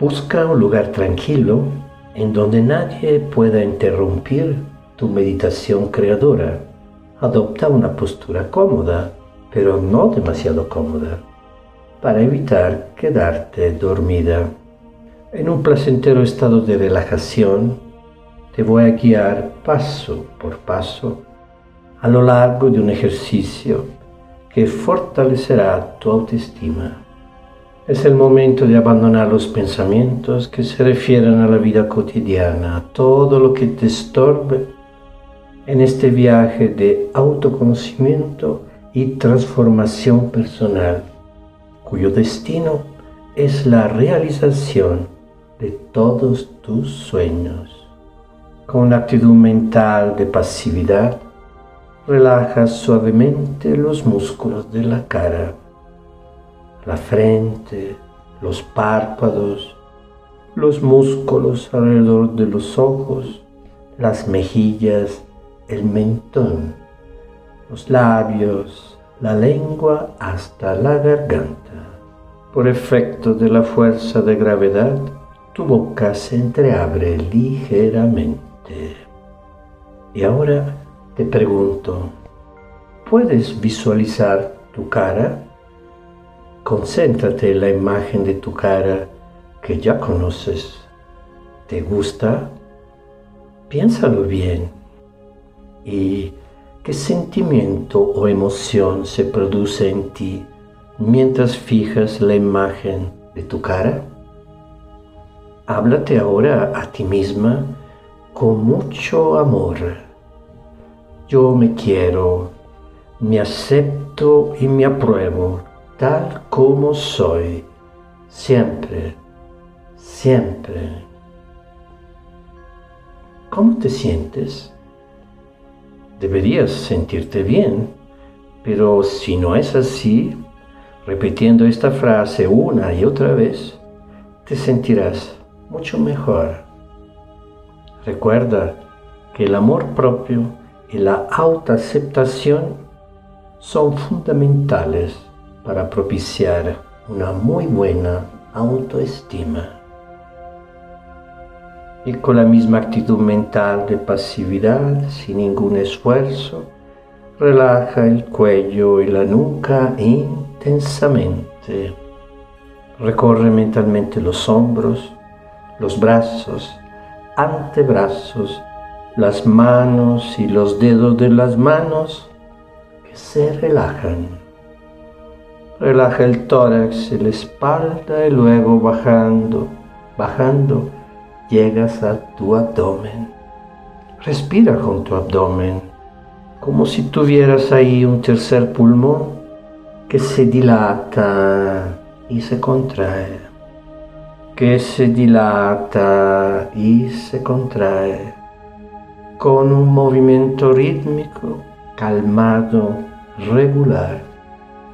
Busca un lugar tranquilo en donde nadie pueda interrumpir tu meditación creadora. Adopta una postura cómoda, pero no demasiado cómoda, para evitar quedarte dormida. En un placentero estado de relajación, te voy a guiar paso por paso a lo largo de un ejercicio que fortalecerá tu autoestima. Es el momento de abandonar los pensamientos que se refieren a la vida cotidiana, todo lo que te estorbe en este viaje de autoconocimiento y transformación personal, cuyo destino es la realización de todos tus sueños. Con una actitud mental de pasividad, relaja suavemente los músculos de la cara, la frente, los párpados, los músculos alrededor de los ojos, las mejillas, el mentón, los labios, la lengua hasta la garganta. Por efecto de la fuerza de gravedad, tu boca se entreabre ligeramente. Y ahora te pregunto, ¿puedes visualizar tu cara? Concéntrate en la imagen de tu cara que ya conoces. ¿Te gusta? Piénsalo bien. ¿Y qué sentimiento o emoción se produce en ti mientras fijas la imagen de tu cara? Háblate ahora a ti misma con mucho amor. Yo me quiero, me acepto y me apruebo tal como soy, siempre, siempre. ¿Cómo te sientes? Deberías sentirte bien, pero si no es así, repitiendo esta frase una y otra vez, te sentirás mucho mejor. Recuerda que el amor propio y la autoaceptación son fundamentales para propiciar una muy buena autoestima. Y con la misma actitud mental de pasividad, sin ningún esfuerzo, relaja el cuello y la nuca intensamente. Recorre mentalmente los hombros, los brazos, antebrazos, las manos y los dedos de las manos que se relajan. Relaja el tórax y la espalda y luego bajando, bajando, llegas a tu abdomen. Respira con tu abdomen, como si tuvieras ahí un tercer pulmón que se dilata y se contrae. Que se dilata y se contrae. Con un movimiento rítmico, calmado, regular,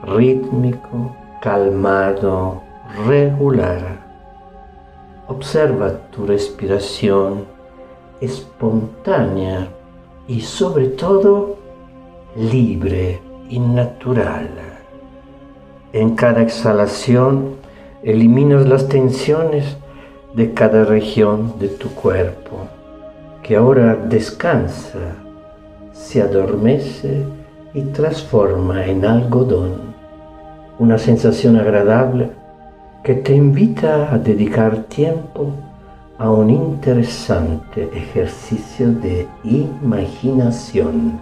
rítmico, calmado, regular. Observa tu respiración espontánea y sobre todo libre y natural. En cada exhalación eliminas las tensiones de cada región de tu cuerpo, que ahora descansa, se adormece y transforma en algodón, una sensación agradable que te invita a dedicar tiempo a un interesante ejercicio de imaginación.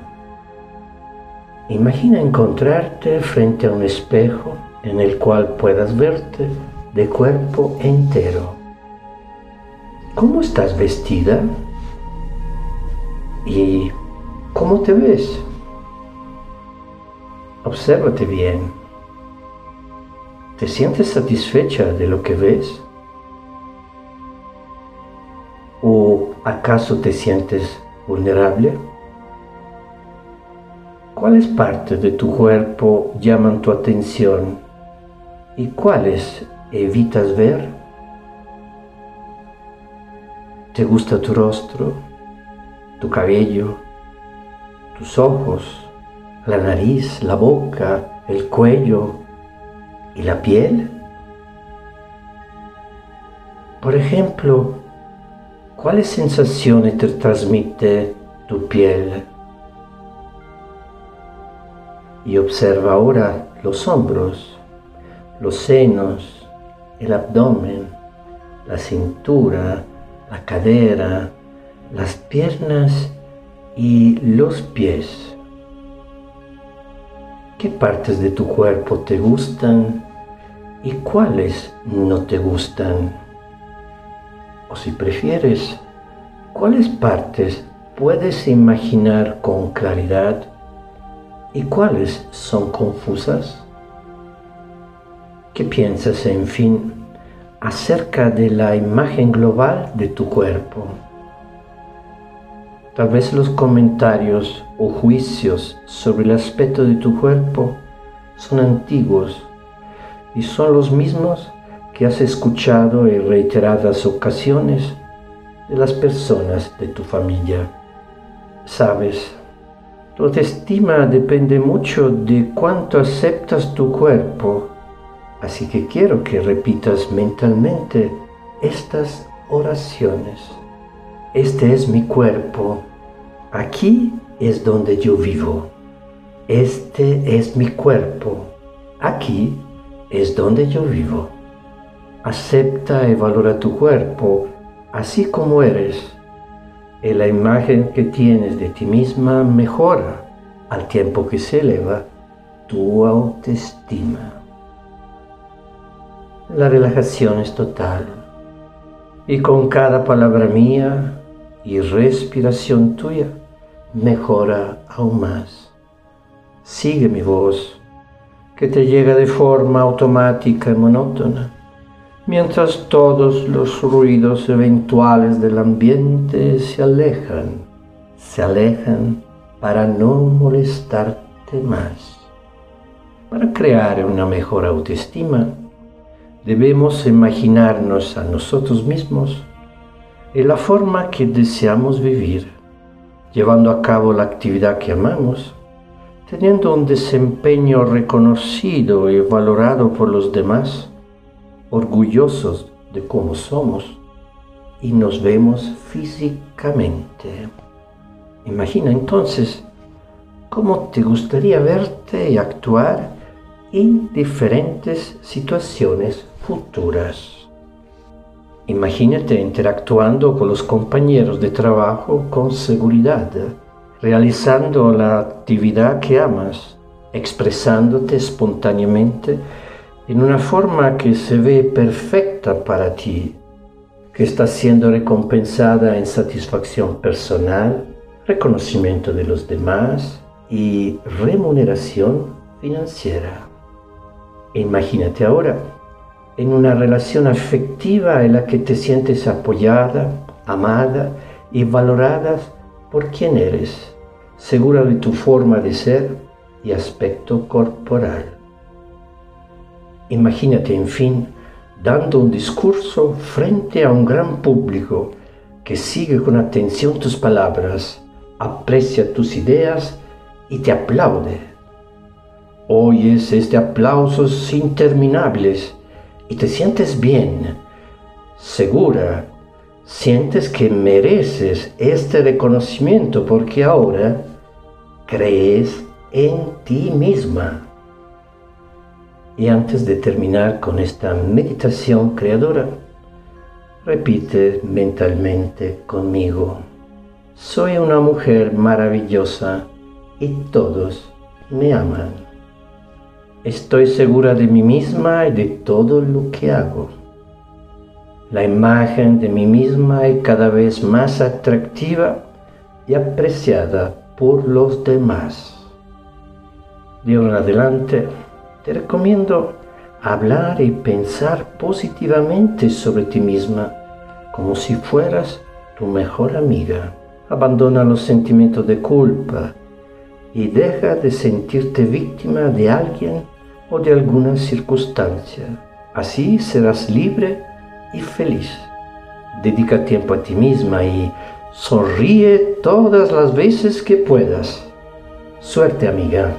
Imagina encontrarte frente a un espejo en el cual puedas verte de cuerpo entero. ¿Cómo estás vestida? ¿Y cómo te ves? Obsérvate bien. ¿Te sientes satisfecha de lo que ves? ¿O acaso te sientes vulnerable? ¿Cuáles partes de tu cuerpo llaman tu atención y cuáles evitas ver? ¿Te gusta tu rostro, tu cabello, tus ojos, la nariz, la boca, el cuello y la piel? Por ejemplo, ¿cuáles sensaciones te transmite tu piel? Y observa ahora los hombros, los senos, el abdomen, la cintura, la cadera, las piernas y los pies. ¿Qué partes de tu cuerpo te gustan y cuáles no te gustan? O si prefieres, ¿cuáles partes puedes imaginar con claridad y cuáles son confusas? ¿Qué piensas, en fin, acerca de la imagen global de tu cuerpo? Tal vez los comentarios o juicios sobre el aspecto de tu cuerpo son antiguos y son los mismos que has escuchado en reiteradas ocasiones de las personas de tu familia. Sabes, tu autoestima depende mucho de cuánto aceptas tu cuerpo, así que quiero que repitas mentalmente estas oraciones. Este es mi cuerpo. Aquí es donde yo vivo. Este es mi cuerpo. Aquí es donde yo vivo. Acepta y valora tu cuerpo así como eres. Y la imagen que tienes de ti misma mejora al tiempo que se eleva tu autoestima. La relajación es total y con cada palabra mía y respiración tuya mejora aún más. Sigue mi voz, que te llega de forma automática y monótona, mientras todos los ruidos eventuales del ambiente se alejan, se alejan para no molestarte más. Para crear una mejor autoestima, debemos imaginarnos a nosotros mismos en la forma que deseamos vivir, llevando a cabo la actividad que amamos, teniendo un desempeño reconocido y valorado por los demás, orgullosos de cómo somos y nos vemos físicamente. Imagina entonces cómo te gustaría verte y actuar en diferentes situaciones futuras. Imagínate interactuando con los compañeros de trabajo con seguridad, realizando la actividad que amas, expresándote espontáneamente en una forma que se ve perfecta para ti, que está siendo recompensada en satisfacción personal, reconocimiento de los demás y remuneración financiera. Imagínate ahora en una relación afectiva en la que te sientes apoyada, amada y valorada por quien eres, segura de tu forma de ser y aspecto corporal. Imagínate, en fin, dando un discurso frente a un gran público que sigue con atención tus palabras, aprecia tus ideas y te aplaude. Oyes este aplausos interminables y te sientes bien, segura, sientes que mereces este reconocimiento porque ahora crees en ti misma. Y antes de terminar con esta meditación creadora, repite mentalmente conmigo, soy una mujer maravillosa y todos me aman. Estoy segura de mí misma y de todo lo que hago. La imagen de mí misma es cada vez más atractiva y apreciada por los demás. De ahora en adelante, te recomiendo hablar y pensar positivamente sobre ti misma, como si fueras tu mejor amiga. Abandona los sentimientos de culpa y deja de sentirte víctima de alguien o de alguna circunstancia. Así serás libre y feliz. Dedica tiempo a ti misma y sonríe todas las veces que puedas. Suerte amiga.